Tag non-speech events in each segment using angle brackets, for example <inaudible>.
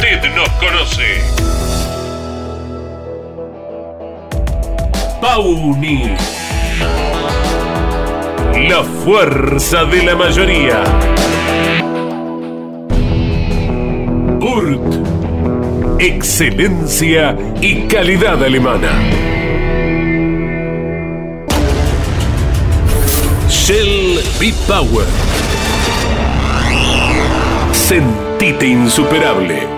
Usted nos conoce. Pauni. La fuerza de la mayoría. Urt. Excelencia y calidad alemana. Shell B-Power. Sentite insuperable.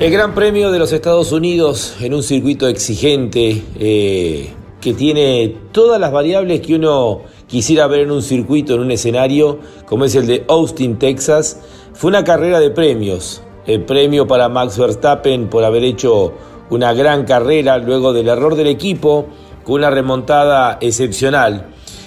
El Gran Premio de los Estados Unidos en un circuito exigente eh, que tiene todas las variables que uno quisiera ver en un circuito, en un escenario, como es el de Austin, Texas, fue una carrera de premios. El premio para Max Verstappen por haber hecho una gran carrera luego del error del equipo, con una remontada excepcional,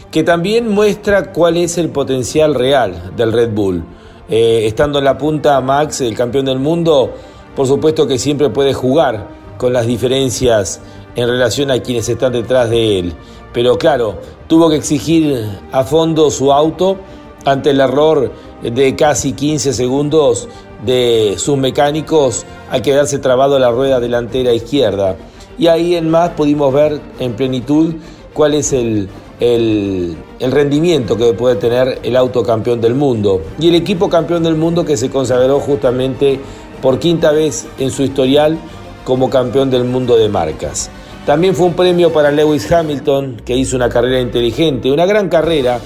que también muestra cuál es el potencial real del Red Bull. Eh, estando en la punta Max, el campeón del mundo, por supuesto que siempre puede jugar con las diferencias en relación a quienes están detrás de él. Pero claro, tuvo que exigir a fondo su auto ante el error de casi 15 segundos de sus mecánicos al quedarse trabado la rueda delantera izquierda. Y ahí en más pudimos ver en plenitud cuál es el, el, rendimiento que puede tener el auto campeón del mundo y el equipo campeón del mundo que se consagró justamente por quinta vez en su historial como campeón del mundo de marcas. También fue un premio para Lewis Hamilton, que hizo una carrera inteligente, una gran carrera.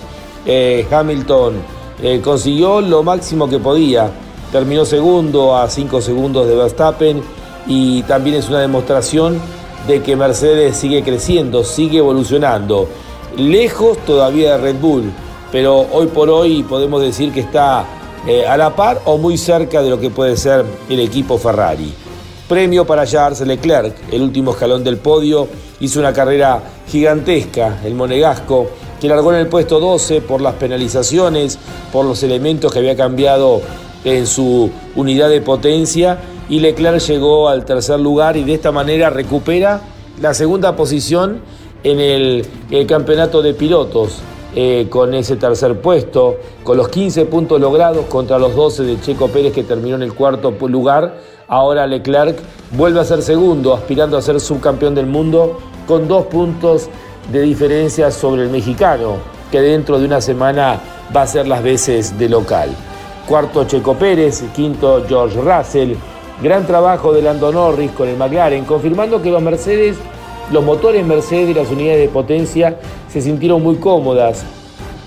Eh, Hamilton eh, consiguió lo máximo que podía, terminó segundo a cinco segundos de Verstappen y también es una demostración de que Mercedes sigue creciendo, sigue evolucionando. Lejos todavía de Red Bull, pero hoy por hoy podemos decir que está eh, a la par o muy cerca de lo que puede ser el equipo Ferrari. Premio para Charles Leclerc, el último escalón del podio, hizo una carrera gigantesca, el monegasco, que largó en el puesto 12 por las penalizaciones, por los elementos que había cambiado en su unidad de potencia y Leclerc llegó al tercer lugar y de esta manera recupera la segunda posición en el, el campeonato de pilotos. Eh, con ese tercer puesto, con los 15 puntos logrados contra los 12 de Checo Pérez que terminó en el cuarto lugar. Ahora Leclerc vuelve a ser segundo, aspirando a ser subcampeón del mundo, con dos puntos de diferencia sobre el mexicano, que dentro de una semana va a ser las veces de local. Cuarto Checo Pérez, quinto George Russell. Gran trabajo de Lando Norris con el McLaren, confirmando que los Mercedes los motores Mercedes y las unidades de potencia se sintieron muy cómodas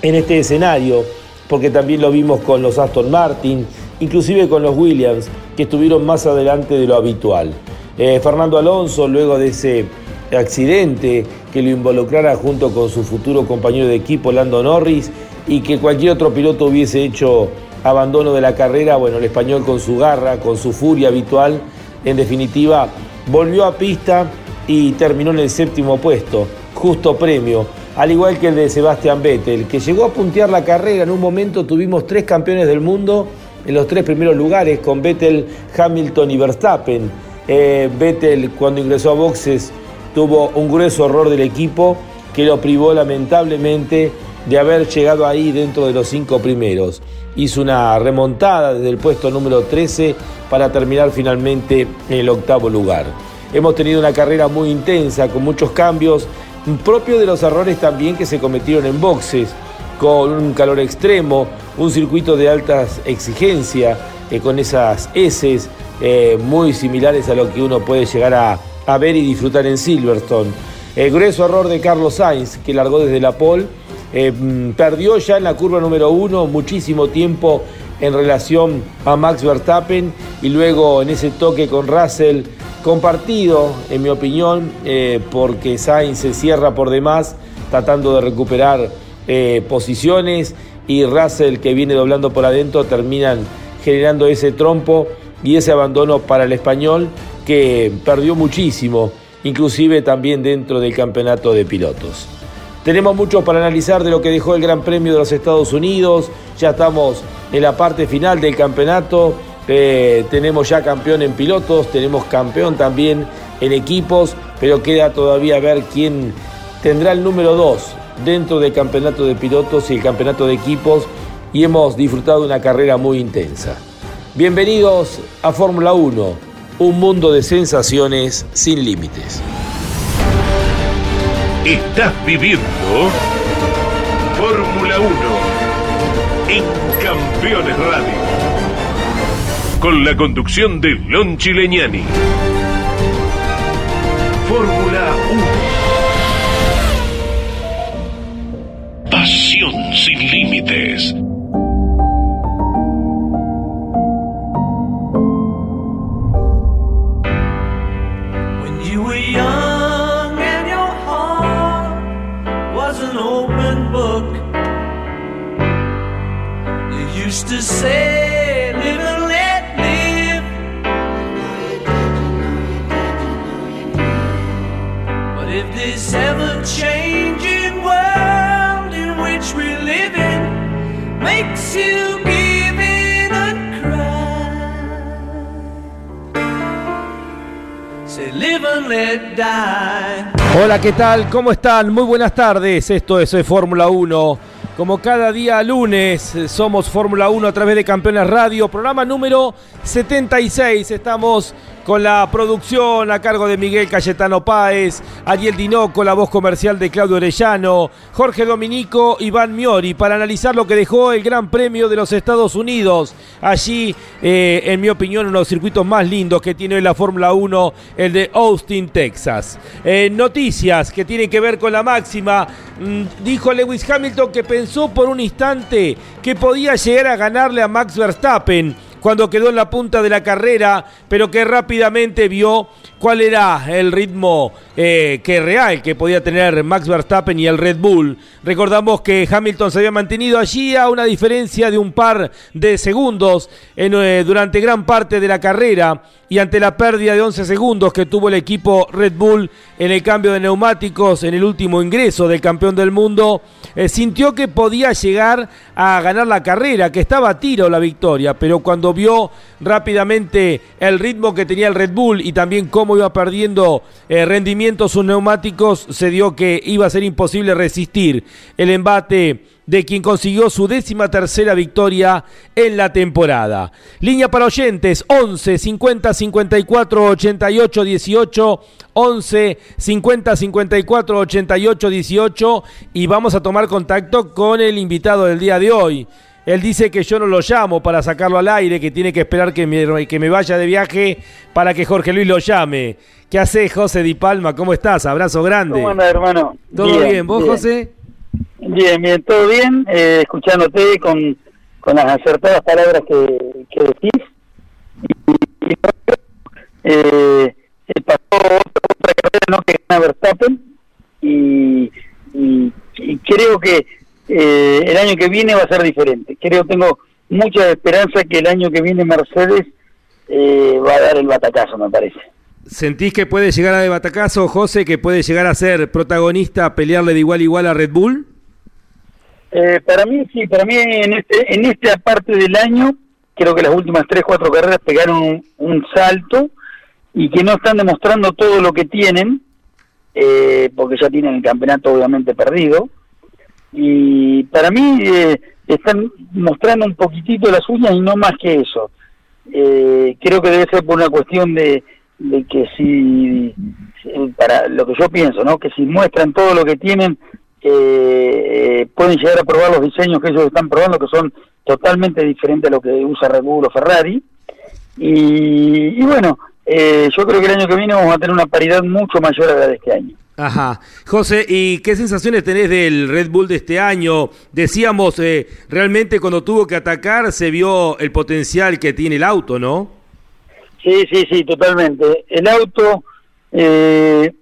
en este escenario, porque también lo vimos con los Aston Martin, inclusive con los Williams, que estuvieron más adelante de lo habitual. Eh, Fernando Alonso, luego de ese accidente que lo involucrara junto con su futuro compañero de equipo, Lando Norris, y que cualquier otro piloto hubiese hecho abandono de la carrera, bueno, el español con su garra, con su furia habitual, en definitiva, volvió a pista y terminó en el séptimo puesto, justo premio, al igual que el de Sebastian Vettel, que llegó a puntear la carrera. En un momento tuvimos tres campeones del mundo en los tres primeros lugares, con Vettel, Hamilton y Verstappen. Eh, Vettel, cuando ingresó a boxes, tuvo un grueso error del equipo que lo privó lamentablemente de haber llegado ahí dentro de los cinco primeros. Hizo una remontada desde el puesto número 13 para terminar finalmente en el octavo lugar. Hemos tenido una carrera muy intensa, con muchos cambios, propio de los errores también que se cometieron en boxes, con un calor extremo, un circuito de altas exigencias, eh, con esas S eh, muy similares a lo que uno puede llegar a, ver y disfrutar en Silverstone. El grueso error de Carlos Sainz, que largó desde la pole, eh, mm, perdió ya en la curva número uno muchísimo tiempo en relación a Max Verstappen y luego en ese toque con Russell compartido, en mi opinión, eh, porque Sainz se cierra por demás, tratando de recuperar eh, posiciones, y Russell, que viene doblando por adentro, terminan generando ese trompo y ese abandono para el español, que perdió muchísimo, inclusive también dentro del campeonato de pilotos. Tenemos mucho para analizar de lo que dejó el Gran Premio de los Estados Unidos, ya estamos en la parte final del campeonato eh, tenemos ya campeón en pilotos, tenemos campeón también en equipos, pero queda todavía ver quién tendrá el número 2 dentro del campeonato de pilotos y el campeonato de equipos y hemos disfrutado de una carrera muy intensa. Bienvenidos a Fórmula 1, un mundo de sensaciones sin límites. Estás viviendo Fórmula 1 en Campeones Radio. Con la conducción de Lon Chileñani. ¿Qué tal? ¿Cómo están? Muy buenas tardes. Esto es eh, Fórmula 1. Como cada día lunes, eh, somos Fórmula 1 a través de Campeones Radio, programa número 76. Estamos con la producción a cargo de Miguel Cayetano Páez, Ariel Dinoco, la voz comercial de Claudio Orellano, Jorge Dominico, Iván Miori, para analizar lo que dejó el Gran Premio de los Estados Unidos. Allí, eh, en mi opinión, uno de los circuitos más lindos que tiene la Fórmula 1, el de Austin, Texas. Eh, noticias que tienen que ver con la máxima. Mm, dijo Lewis Hamilton que pensó por un instante que podía llegar a ganarle a Max Verstappen cuando quedó en la punta de la carrera, pero que rápidamente vio cuál era el ritmo eh, que real que podía tener Max Verstappen y el Red Bull. Recordamos que Hamilton se había mantenido allí a una diferencia de un par de segundos eh, durante gran parte de la carrera y ante la pérdida de 11 segundos que tuvo el equipo Red Bull en el cambio de neumáticos en el último ingreso del campeón del mundo, eh, sintió que podía llegar a ganar la carrera, que estaba a tiro la victoria, pero cuando vio rápidamente el ritmo que tenía el Red Bull y también cómo iba perdiendo eh, rendimiento sus neumáticos, se dio que iba a ser imposible resistir el embate de quien consiguió su décima tercera victoria en la temporada. Línea para oyentes 11 50 54 88 18 11 50 54 88 18 y vamos a tomar contacto con el invitado del día de hoy. Él dice que yo no lo llamo para sacarlo al aire, que tiene que esperar que me, que me vaya de viaje para que Jorge Luis lo llame. ¿Qué hace José Di Palma? ¿Cómo estás? Abrazo grande. ¿Cómo andas, hermano? ¿Todo bien? ¿Vos, bien. José? Bien, bien, todo bien. Eh, escuchándote con, con las acertadas palabras que, que decís. Y, y, eh, pasó otra, otra carrera ¿no? que gana Verstappen. Y, y, y creo que eh, el año que viene va a ser diferente. Creo, tengo mucha esperanza que el año que viene Mercedes eh, va a dar el batacazo, me parece. ¿Sentís que puede llegar a de batacazo, José, que puede llegar a ser protagonista, a pelearle de igual a igual a Red Bull? Eh, para mí sí, para mí en este en esta parte del año creo que las últimas tres cuatro carreras pegaron un, un salto y que no están demostrando todo lo que tienen eh, porque ya tienen el campeonato obviamente perdido y para mí eh, están mostrando un poquitito las uñas y no más que eso eh, creo que debe ser por una cuestión de, de que si para lo que yo pienso no que si muestran todo lo que tienen eh, pueden llegar a probar los diseños que ellos están probando, que son totalmente diferentes a lo que usa Red Bull o Ferrari. Y, y bueno, eh, yo creo que el año que viene vamos a tener una paridad mucho mayor a la de este año. Ajá. José, ¿y qué sensaciones tenés del Red Bull de este año? Decíamos, eh, realmente cuando tuvo que atacar se vio el potencial que tiene el auto, ¿no? Sí, sí, sí, totalmente. El auto, eh,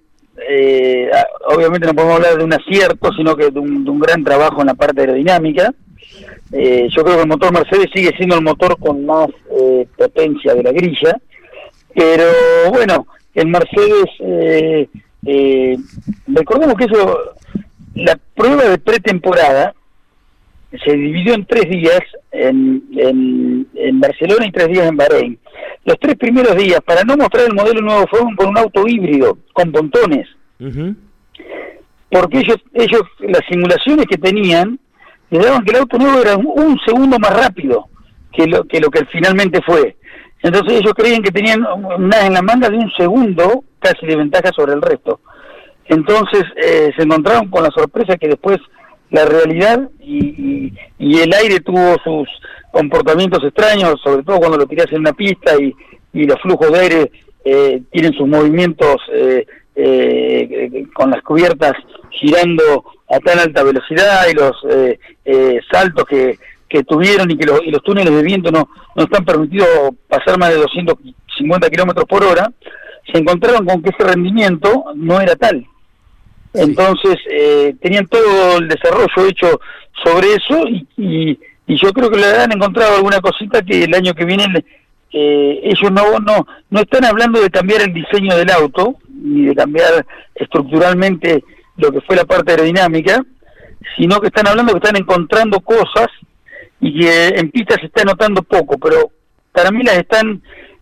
eh, obviamente no podemos hablar de un acierto, sino que de un, gran trabajo en la parte aerodinámica. Eh, yo creo que el motor Mercedes sigue siendo el motor con más eh, potencia de la grilla, pero bueno, el Mercedes, eh, recordemos que eso, la prueba de pretemporada se dividió en tres días en, en, en Barcelona y tres días en Bahrein. Los tres primeros días, para no mostrar el modelo nuevo, fueron con un auto híbrido, con pontones. Porque ellos, ellos las simulaciones que tenían, les daban que el auto nuevo era un, un segundo más rápido que lo que, lo que finalmente fue. Entonces ellos creían que tenían una en la manga de un segundo casi de ventaja sobre el resto. Entonces eh, se encontraron con la sorpresa que después la realidad y, y, el aire tuvo sus comportamientos extraños, sobre todo cuando lo tiras en una pista y, y los flujos de aire eh, tienen sus movimientos eh, eh, con las cubiertas girando a tan alta velocidad y los eh, eh, saltos que, que tuvieron y que los, y los túneles de viento no, no están permitidos pasar más de 250 kilómetros por hora, se encontraron con que ese rendimiento no era tal. Entonces, eh, tenían todo el desarrollo hecho sobre eso y, y, yo creo que le han encontrado alguna cosita que el año que viene eh, ellos no, no, no están hablando de cambiar el diseño del auto, ni de cambiar estructuralmente lo que fue la parte aerodinámica, sino que están hablando que están encontrando cosas y que en pista se está notando poco, pero para mí las están,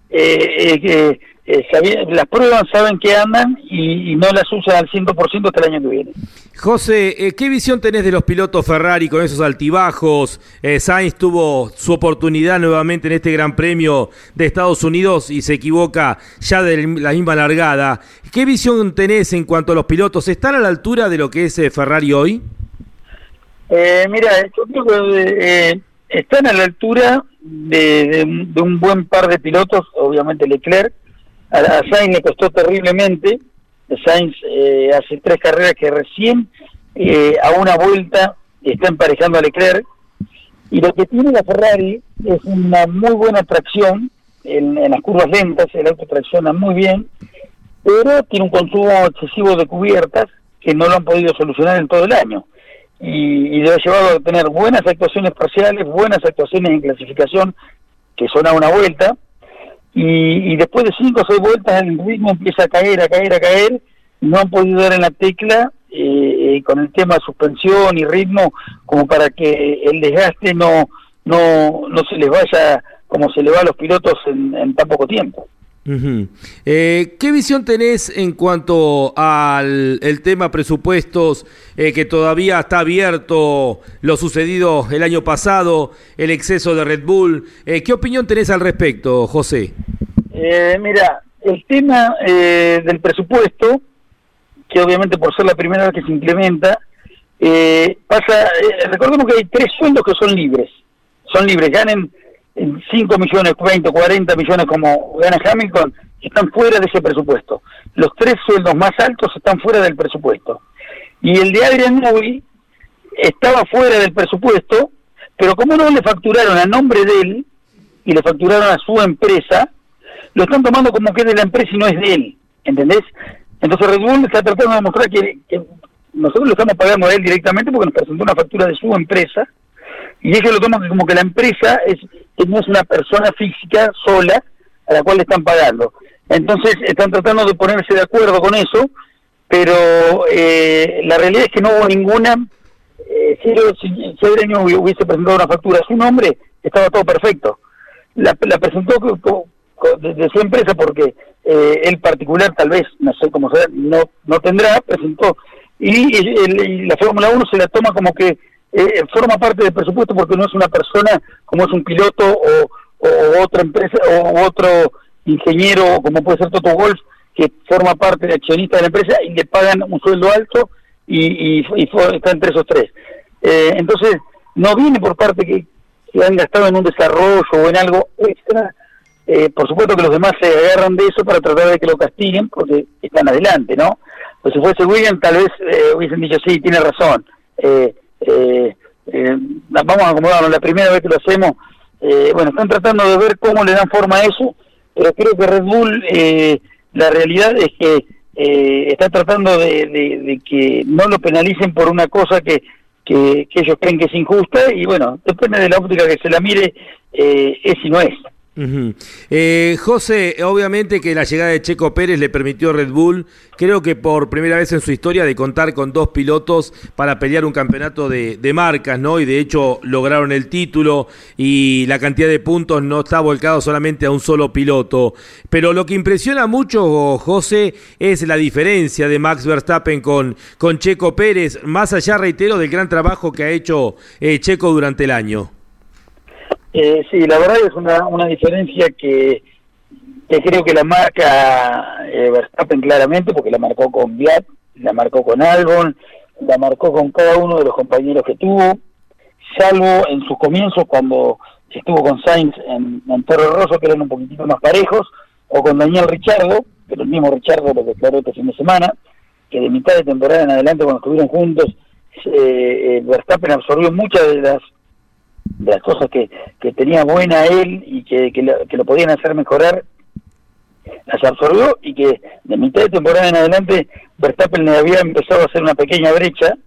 eh, eh, eh las pruebas saben que andan y, no las usan al 100% hasta el año que viene. José, eh, ¿qué visión tenés de los pilotos Ferrari con esos altibajos? Eh, Sainz tuvo su oportunidad nuevamente en este Gran Premio de Estados Unidos y se equivoca ya de la misma largada. ¿Qué visión tenés en cuanto a los pilotos? ¿Están a la altura de lo que es Ferrari hoy? mira, yo creo que están a la altura de, un buen par de pilotos, obviamente Leclerc. A, Sainz le costó terriblemente. Sainz eh, hace tres carreras que recién eh, a una vuelta está emparejando a Leclerc. Y lo que tiene la Ferrari es una muy buena tracción en, las curvas lentas, el auto tracciona muy bien, pero tiene un consumo excesivo de cubiertas que no lo han podido solucionar en todo el año y, y le ha llevado a tener buenas actuaciones parciales, buenas actuaciones en clasificación, que son a una vuelta, y, después de cinco o seis vueltas el ritmo empieza a caer, a caer, a caer, no han podido dar en la tecla eh, eh, con el tema de suspensión y ritmo como para que el desgaste no, no, no se les vaya como se le va a los pilotos en tan poco tiempo. Eh, ¿Qué visión tenés en cuanto al el tema presupuestos eh, que todavía está abierto, lo sucedido el año pasado, el exceso de Red Bull? Eh, ¿Qué opinión tenés al respecto, José? mira, el tema del presupuesto, que obviamente por ser la primera vez que se implementa, pasa, recordemos que hay tres sueldos que son libres, son libres, ganen 5 millones, 20, 40 millones como gana Hamilton, están fuera de ese presupuesto. Los tres sueldos más altos están fuera del presupuesto. Y el de Adrian Newey estaba fuera del presupuesto, pero como no le facturaron a nombre de él y le facturaron a su empresa, lo están tomando como que es de la empresa y no es de él, ¿entendés? Entonces Red Bull está tratando de demostrar que, que nosotros lo estamos pagando a él directamente porque nos presentó una factura de su empresa y ellos lo toman como que la empresa es, no es una persona física sola a la cual le están pagando. Entonces están tratando de ponerse de acuerdo con eso, pero eh, la realidad es que no hubo ninguna, eh, si, año hubiese presentado una factura a su nombre, estaba todo perfecto. La, presentó de, su empresa porque eh, el particular tal vez, no sé cómo será, no, no tendrá, presentó. Y, y la Fórmula 1 se la toma como que eh, forma parte del presupuesto porque no es una persona como es un piloto o, otra empresa o otro ingeniero como puede ser Toto Wolf que forma parte de accionista de la empresa y le pagan un sueldo alto y, y, está entre esos tres. Eh, entonces, no viene por parte que, que, han gastado en un desarrollo o en algo extra. Eh, por supuesto que los demás se agarran de eso para tratar de que lo castiguen porque están adelante, ¿no? Pues si fuese William, tal vez eh, hubiesen dicho, sí, tiene razón. Eh, eh, eh, vamos a acomodarnos, la primera vez que lo hacemos, eh, bueno, están tratando de ver cómo le dan forma a eso, pero creo que Red Bull, eh, la realidad es que eh, está tratando de, que no lo penalicen por una cosa que, que, ellos creen que es injusta, y bueno, depende de la óptica que se la mire, es y no es. Eh, José, obviamente que la llegada de Checo Pérez le permitió a Red Bull, creo que por primera vez en su historia, de contar con dos pilotos para pelear un campeonato de, de marcas, ¿no? Y de hecho lograron el título y la cantidad de puntos no está volcado solamente a un solo piloto. Pero lo que impresiona mucho, José, es la diferencia de Max Verstappen con, con Checo Pérez, más allá, reitero, del gran trabajo que ha hecho eh, Checo durante el año. Eh, sí, la verdad es una, una diferencia que, que creo que la marca eh, Verstappen claramente, porque la marcó con Viat, la marcó con Albon, la marcó con cada uno de los compañeros que tuvo, salvo en sus comienzos cuando estuvo con Sainz en, en Rosso, que eran un poquitito más parejos, o con Daniel Richardo, pero el mismo Richardo lo declaró este fin de semana, que de mitad de temporada en adelante, cuando estuvieron juntos, eh, eh, Verstappen absorbió muchas de las de las cosas que, que tenía buena él y que, que, lo, podían hacer mejorar, las absorbió y que de mitad de temporada en adelante Verstappen le había empezado a hacer una pequeña brecha,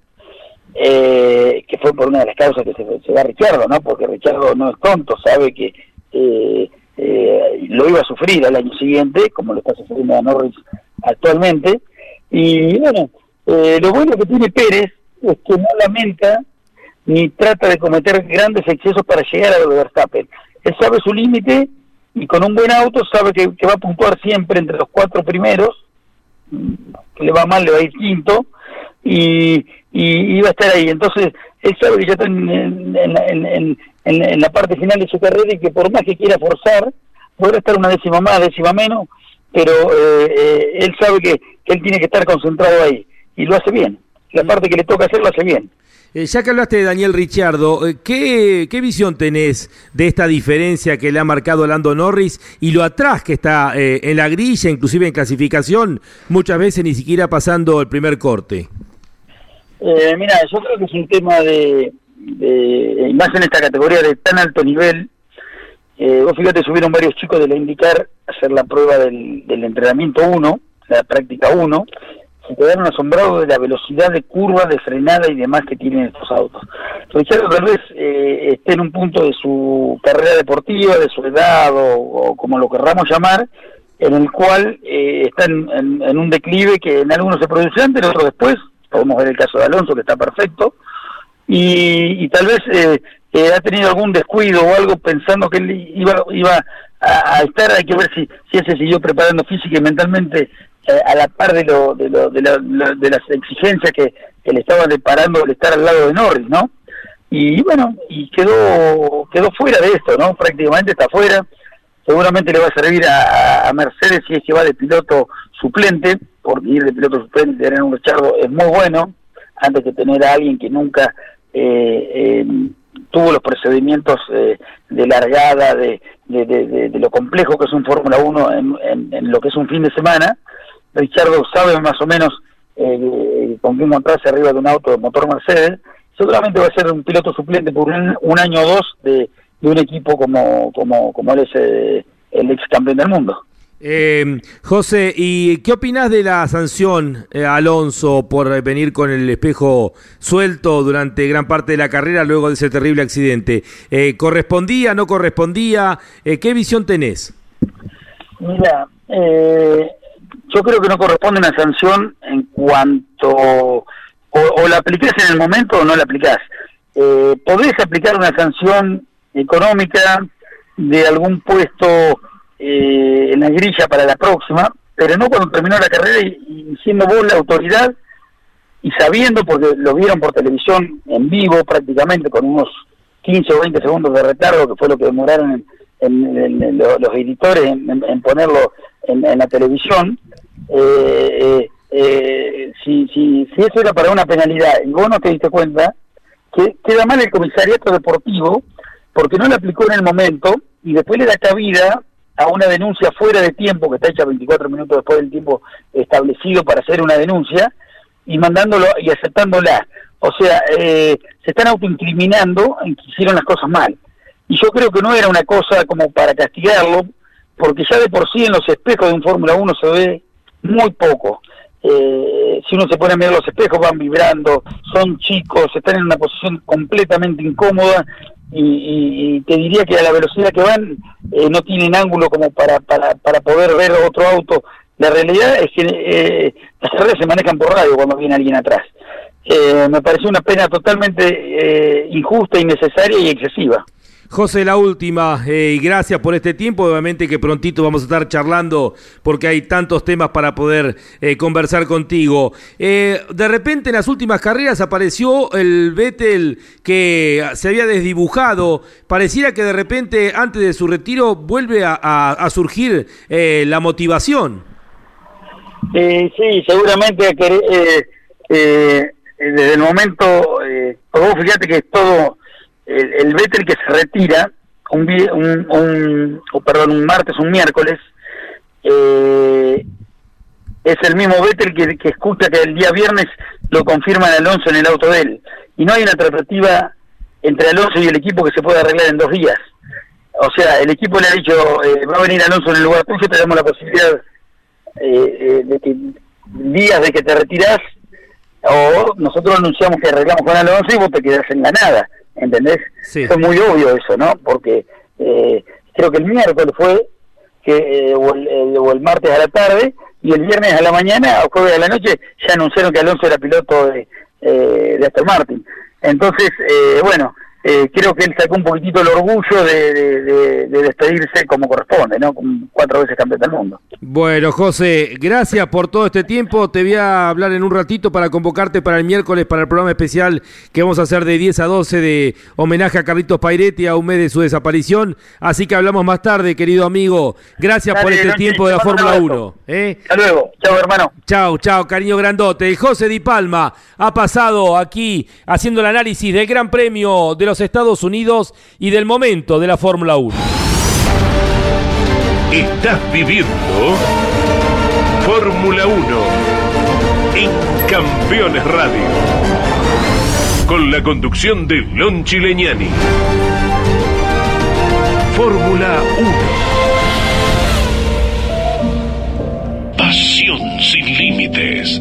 eh, que fue por una de las causas que se, da Richardo, ¿no? Porque Richardo no es tonto, sabe que eh, eh, lo iba a sufrir al año siguiente, como lo está sufriendo a Norris actualmente. Y bueno, eh, lo bueno que tiene Pérez es que no lamenta ni trata de cometer grandes excesos para llegar a lo de Verstappen. Él sabe su límite y con un buen auto sabe que, va a puntuar siempre entre los cuatro primeros, que le va mal, le va a ir quinto, y, y, va a estar ahí. Entonces, él sabe que ya está en, en, en la parte final de su carrera y que por más que quiera forzar, podrá estar una décima más, décima menos, pero eh, eh, él sabe que, que él tiene que estar concentrado ahí, y lo hace bien. La parte que le toca hacer lo hace bien. Eh, ya que hablaste de Daniel Ricciardo, eh, ¿qué, ¿qué, visión tenés de esta diferencia que le ha marcado Lando Norris y lo atrás que está eh, en la grilla, inclusive en clasificación, muchas veces ni siquiera pasando el primer corte? Eh, mira, yo creo que es un tema de, más en esta categoría de tan alto nivel. Vos fíjate, subieron varios chicos de la IndyCar a hacer la prueba del, del entrenamiento 1, la práctica 1, se quedaron asombrados de la velocidad de curva, de frenada y demás que tienen estos autos. Richard vez eh, esté en un punto de su carrera deportiva, de su edad o, o como lo querramos llamar, en el cual eh, está en, en, en, un declive que en algunos se produce antes, en otros después. Podemos ver el caso de Alonso, que está perfecto. Y, y tal vez eh, eh, ha tenido algún descuido o algo pensando que él iba, iba a, a estar, hay que ver si, si se siguió preparando física y mentalmente eh, a la par de lo, de, lo, de, la, de las exigencias que, le estaba deparando el estar al lado de Norris, ¿no? Y bueno, y quedó quedó fuera de esto, ¿no? Prácticamente está fuera. Seguramente le va a servir a, a Mercedes si es que va de piloto suplente, porque ir de piloto suplente y tener un Richardo es muy bueno, antes que tener a alguien que nunca eh, eh, tuvo los procedimientos eh, de largada, de, de, lo complejo que es un Fórmula 1 en, en, en, lo que es un fin de semana, Richardo sabe más o menos eh, con qué encontrarse arriba de un auto de motor Mercedes, seguramente va a ser un piloto suplente por un, un año o dos de, de, un equipo como, como, como él es eh, el ex campeón del mundo. Eh, José, ¿y qué opinas de la sanción eh, Alonso por venir con el espejo suelto durante gran parte de la carrera luego de ese terrible accidente? Eh, ¿Correspondía, no correspondía? ¿Qué visión tenés? Mira, eh, yo creo que no corresponde una sanción en cuanto o, o la aplicás en el momento o no la aplicás. Eh, podés aplicar una sanción económica de algún puesto eh, en la grilla para la próxima, pero no cuando terminó la carrera y, siendo vos la autoridad y sabiendo, porque lo vieron por televisión en vivo prácticamente con unos 15 o 20 segundos de retardo, que fue lo que demoraron en los editores en, ponerlo en, la televisión, eh, eh, si, si, si eso era para una penalidad y vos no te diste cuenta, que queda mal el comisariato deportivo porque no lo aplicó en el momento y después le da cabida a una denuncia fuera de tiempo que está hecha 24 minutos después del tiempo establecido para hacer una denuncia y mandándolo y aceptándola. O sea, eh, se están autoincriminando en que hicieron las cosas mal. Y yo creo que no era una cosa como para castigarlo, porque ya de por sí en los espejos de un Fórmula 1 se ve muy poco. eh, si uno se pone a mirar los espejos, van vibrando, son chicos, están en una posición completamente incómoda y, y te diría que a la velocidad que van eh, no tienen ángulo como para, para, para poder ver otro auto. La realidad es que eh, las carreras se manejan por radio cuando viene alguien atrás. Eh, me pareció una pena totalmente eh, injusta, innecesaria y excesiva. José, la última, eh, y gracias por este tiempo. Obviamente que prontito vamos a estar charlando porque hay tantos temas para poder eh, conversar contigo. Eh, de repente en las últimas carreras apareció el Vettel que se había desdibujado. Pareciera que de repente antes de su retiro vuelve a, surgir la motivación. Sí, seguramente desde el momento, eh, vos fíjate que es todo, el, el Vettel que se retira, un, un, un- perdón, un martes, un miércoles, eh, es el mismo Vettel que, que escucha que el día viernes lo confirman Alonso en el auto de él. Y no hay una tratativa entre Alonso y el equipo que se pueda arreglar en dos días. O sea, el equipo le ha dicho, eh, va a venir Alonso en el lugar tuyo, te damos la posibilidad eh, eh, de que días de que te retirás o nosotros anunciamos que arreglamos con Alonso y vos te quedás en la nada, ¿entendés? Sí. Fue muy obvio eso, ¿no? Porque eh, creo que el miércoles fue, que eh, o, el, el- o el martes a la tarde, y el viernes a la mañana o jueves a la noche ya anunciaron que Alonso era piloto de, eh, de Aston Martin. Entonces, eh, bueno, eh, creo que él sacó un poquitito el orgullo de, de- de- de despedirse como corresponde, ¿no? Cuatro veces campeón del mundo. Bueno, José, gracias por todo este tiempo. Te voy a hablar en un ratito para convocarte para el miércoles para el programa especial que vamos a hacer de 10 a 12 de homenaje a Carlitos Pairetti a un mes de su desaparición. Así que hablamos más tarde, querido amigo. Gracias por este tiempo de la Fórmula abrazo. 1. ¿eh? Hasta luego. Chao, hermano. Chao, chao, cariño grandote. José Di Palma ha pasado aquí haciendo el análisis del Gran Premio de los Estados Unidos y del momento de la Fórmula 1. Estás viviendo Fórmula 1 en Campeones Radio. Con la conducción de Lon Chileñani. Fórmula 1. Pasión sin límites.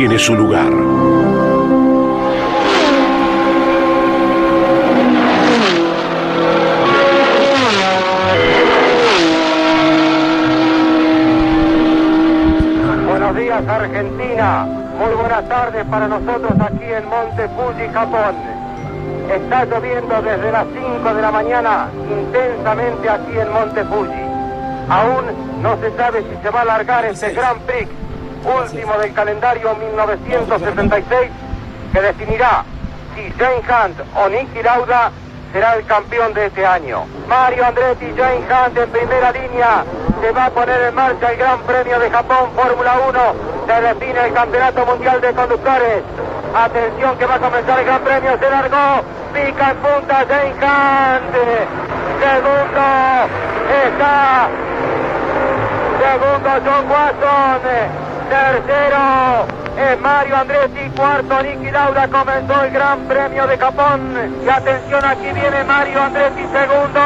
tiene su lugar. Buenos días Argentina, muy buenas tardes para nosotros aquí en Monte Fuji, Japón. Está lloviendo desde las 5 de la mañana intensamente aquí en Monte Fuji. Aún no se sabe si se va a alargar este Grand Prix, último del calendario 1976, que definirá si Jane Hunt o Nicky Lauda será el campeón de este año. Mario Andretti Jane Hunt en primera línea. Se va a poner en marcha el Gran Premio de Japón Fórmula 1. Se define el Campeonato Mundial de Conductores. Atención que va a comenzar el Gran Premio. Se largó. Pica en punta Jane Hunt. Segundo está Segundo John Watson. Tercero es Mario Andretti. Cuarto Niki Lauda. Comenzó el Gran Premio de Japón. Y atención, aquí viene Mario Andretti. Segundo.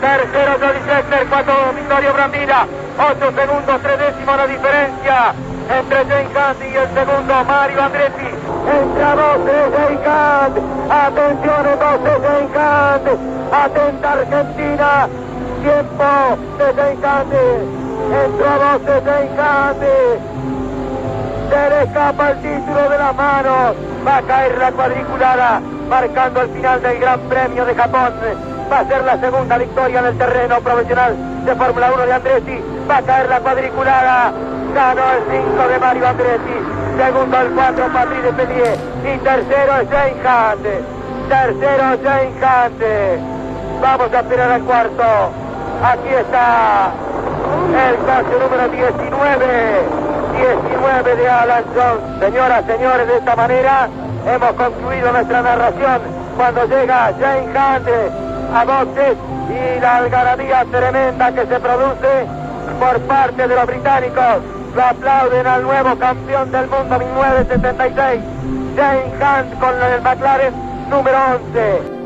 Tercero Jody Scheckter. Cuarto Vittorio Brambila. Ocho segundos, tres décimos la diferencia entre Jane y el segundo Mario Andretti. Entra 12 Jane Hunt. Atención, 12 Jane. Atenta Argentina. Tiempo de Jane Hunt. Entró 12 Jane. Se le escapa el título de las manos. Va a caer la cuadriculada, marcando el final del Gran Premio de Japón. Va a ser la segunda victoria en el terreno profesional de Fórmula 1 de Andretti. Va a caer la cuadriculada. Ganó el 5 de Mario Andretti. Segundo el 4 Patrice Pellier. Y tercero es Jane. Tercero Jane Hunt. Vamos a esperar al cuarto. Aquí está el coche número 19. 19 de Alan Jones. Señoras, señores, de esta manera hemos concluido nuestra narración cuando llega Jane Hunt a boxes y la algarabía tremenda que se produce por parte de los británicos. Lo aplauden al nuevo campeón del mundo 1976, Jane Hunt con el McLaren número 11.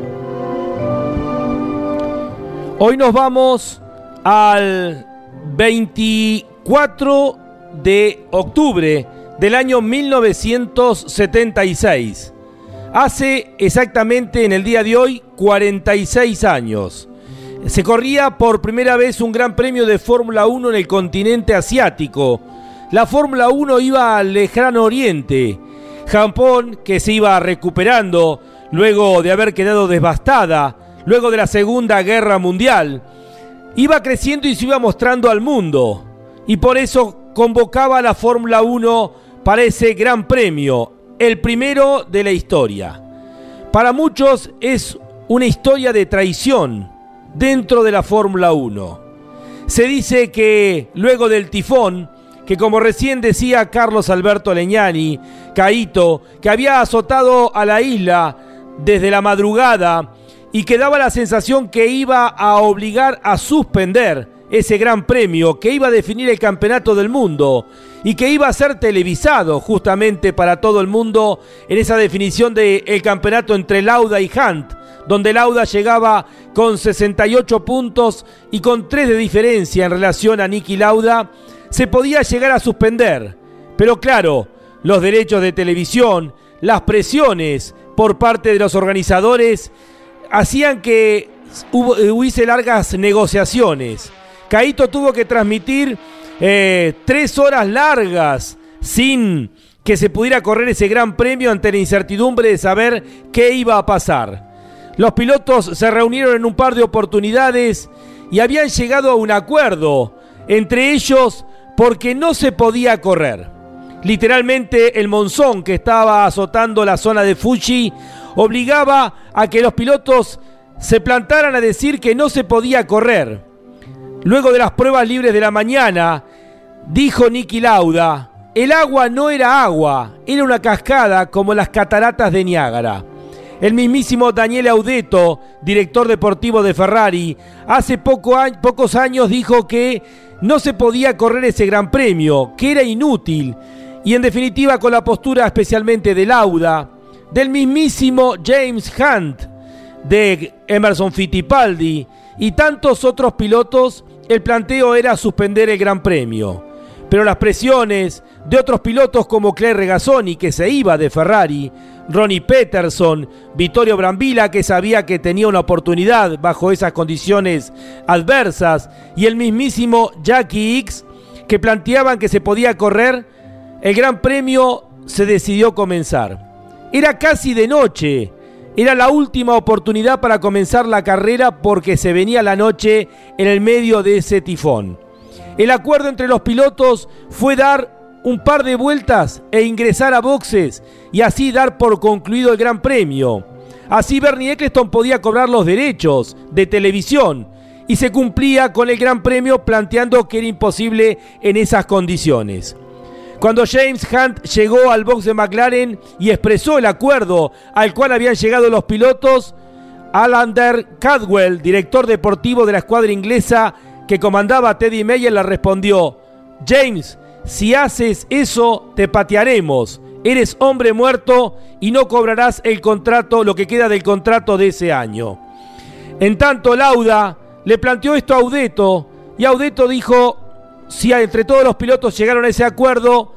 Hoy nos vamos al 24 de octubre del año 1976. Hace exactamente en el día de hoy 46 años. Se corría por primera vez un gran premio de Fórmula 1 en el continente asiático. La Fórmula 1 iba al lejano oriente. Japón, que se iba recuperando luego de haber quedado devastada luego de la Segunda Guerra Mundial. Iba creciendo y se iba mostrando al mundo. Y por eso convocaba a la Fórmula 1 para ese gran premio, el primero de la historia. Para muchos es una historia de traición dentro de la Fórmula 1. Se dice que luego del tifón, que como recién decía Carlos Alberto Leñani, Caito, que había azotado a la isla desde la madrugada y que daba la sensación que iba a obligar a suspender ese gran premio, que iba a definir el campeonato del mundo y que iba a ser televisado justamente para todo el mundo en esa definición del campeonato entre Lauda y Hunt, donde Lauda llegaba con 68 puntos y con 3 de diferencia en relación a Nicky Lauda, se podía llegar a suspender. Pero claro, los derechos de televisión, las presiones por parte de los organizadores hacían que hubiese largas negociaciones. Caito tuvo que transmitir eh, tres horas largas sin que se pudiera correr ese gran premio ante la incertidumbre de saber qué iba a pasar. Los pilotos se reunieron en un par de oportunidades y habían llegado a un acuerdo entre ellos porque no se podía correr. Literalmente el monzón que estaba azotando la zona de Fuji obligaba a que los pilotos se plantaran a decir que no se podía correr. Luego de las pruebas libres de la mañana, dijo Nicky Lauda, el agua no era agua, era una cascada como las cataratas de Niágara. El mismísimo Daniel Audeto, director deportivo de Ferrari, hace pocos años dijo que no se podía correr ese gran premio, que era inútil. Y en definitiva con la postura especialmente de Lauda, del mismísimo James Hunt, de Emerson Fittipaldi y tantos otros pilotos, el planteo era suspender el Gran Premio. Pero las presiones de otros pilotos como Claire Regazzoni, que se iba de Ferrari, Ronnie Peterson, Vittorio Brambilla, que sabía que tenía una oportunidad bajo esas condiciones adversas, y el mismísimo Jackie X, que planteaban que se podía correr, el Gran Premio se decidió comenzar. Era casi de noche. Era la última oportunidad para comenzar la carrera porque se venía la noche en el medio de ese tifón. El acuerdo entre los pilotos fue dar un par de vueltas e ingresar a boxes y así dar por concluido el Gran Premio. Así Bernie Eccleston podía cobrar los derechos de televisión y se cumplía con el Gran Premio planteando que era imposible en esas condiciones. Cuando James Hunt llegó al box de McLaren y expresó el acuerdo al cual habían llegado los pilotos, Alander Cadwell, director deportivo de la escuadra inglesa que comandaba Teddy Meyer, le respondió, James, si haces eso, te patearemos. Eres hombre muerto y no cobrarás el contrato, lo que queda del contrato de ese año. En tanto, Lauda le planteó esto a Audeto y Audeto dijo, si entre todos los pilotos llegaron a ese acuerdo,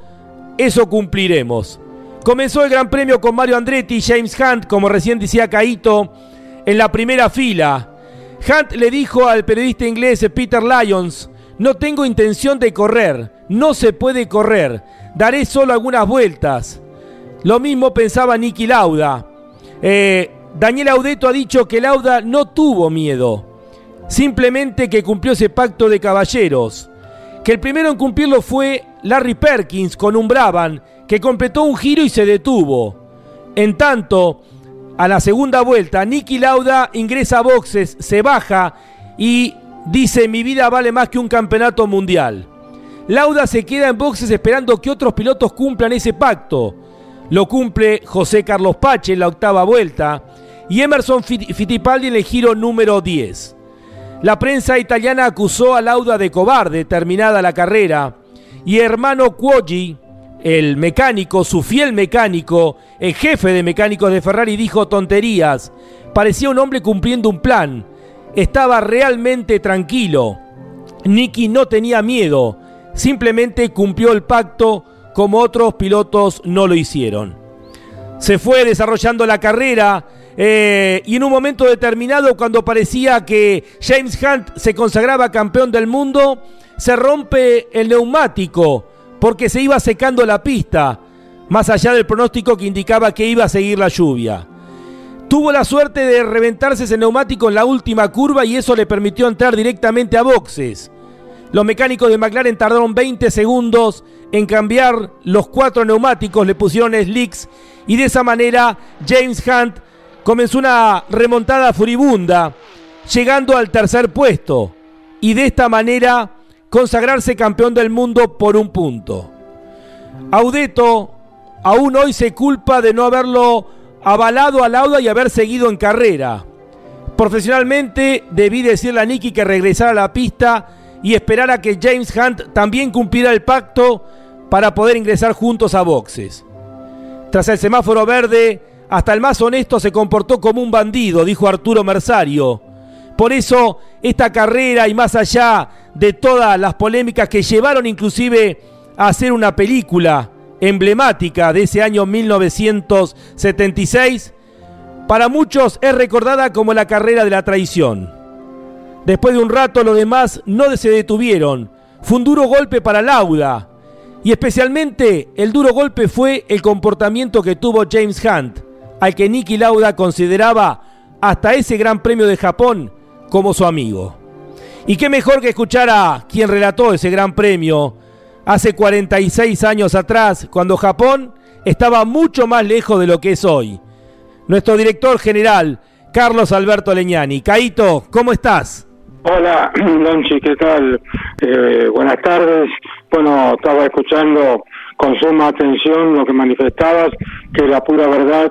eso cumpliremos. Comenzó el Gran Premio con Mario Andretti y James Hunt, como recién decía Caito, en la primera fila. Hunt le dijo al periodista inglés Peter Lyons, no tengo intención de correr, no se puede correr, daré solo algunas vueltas. Lo mismo pensaba Nicky Lauda. Eh, Daniel Audeto ha dicho que Lauda no tuvo miedo, simplemente que cumplió ese pacto de caballeros que el primero en cumplirlo fue Larry Perkins con un Brabham, que completó un giro y se detuvo. En tanto, a la segunda vuelta, Nicky Lauda ingresa a boxes, se baja y dice mi vida vale más que un campeonato mundial. Lauda se queda en boxes esperando que otros pilotos cumplan ese pacto. Lo cumple José Carlos Pache en la octava vuelta y Emerson Fittipaldi en el giro número 10. La prensa italiana acusó a Lauda de cobarde terminada la carrera y hermano Cuoggi, el mecánico, su fiel mecánico, el jefe de mecánicos de Ferrari, dijo tonterías. Parecía un hombre cumpliendo un plan. Estaba realmente tranquilo. Nicky no tenía miedo. Simplemente cumplió el pacto como otros pilotos no lo hicieron. Se fue desarrollando la carrera eh, y en un momento determinado, cuando parecía que James Hunt se consagraba campeón del mundo, se rompe el neumático porque se iba secando la pista, más allá del pronóstico que indicaba que iba a seguir la lluvia. Tuvo la suerte de reventarse ese neumático en la última curva y eso le permitió entrar directamente a boxes. Los mecánicos de McLaren tardaron 20 segundos en cambiar los cuatro neumáticos, le pusieron slicks y de esa manera James Hunt comenzó una remontada furibunda, llegando al tercer puesto y de esta manera consagrarse campeón del mundo por un punto. Audeto aún hoy se culpa de no haberlo avalado a Lauda y haber seguido en carrera. Profesionalmente debí decirle a Nicky que regresara a la pista y esperar a que James Hunt también cumpliera el pacto para poder ingresar juntos a boxes. Tras el semáforo verde, hasta el más honesto se comportó como un bandido, dijo Arturo Mersario. Por eso esta carrera y más allá de todas las polémicas que llevaron inclusive a hacer una película emblemática de ese año 1976, para muchos es recordada como la carrera de la traición. Después de un rato los demás no se detuvieron. Fue un duro golpe para Lauda. Y especialmente el duro golpe fue el comportamiento que tuvo James Hunt al que Nicky Lauda consideraba hasta ese Gran Premio de Japón como su amigo. Y qué mejor que escuchar a quien relató ese Gran Premio hace 46 años atrás, cuando Japón estaba mucho más lejos de lo que es hoy. Nuestro director general, Carlos Alberto Leñani. Caito, ¿cómo estás? Hola, <clears throat> Lonchi, ¿qué tal? Eh, buenas tardes. Bueno, estaba escuchando con suma atención lo que manifestabas, que la pura verdad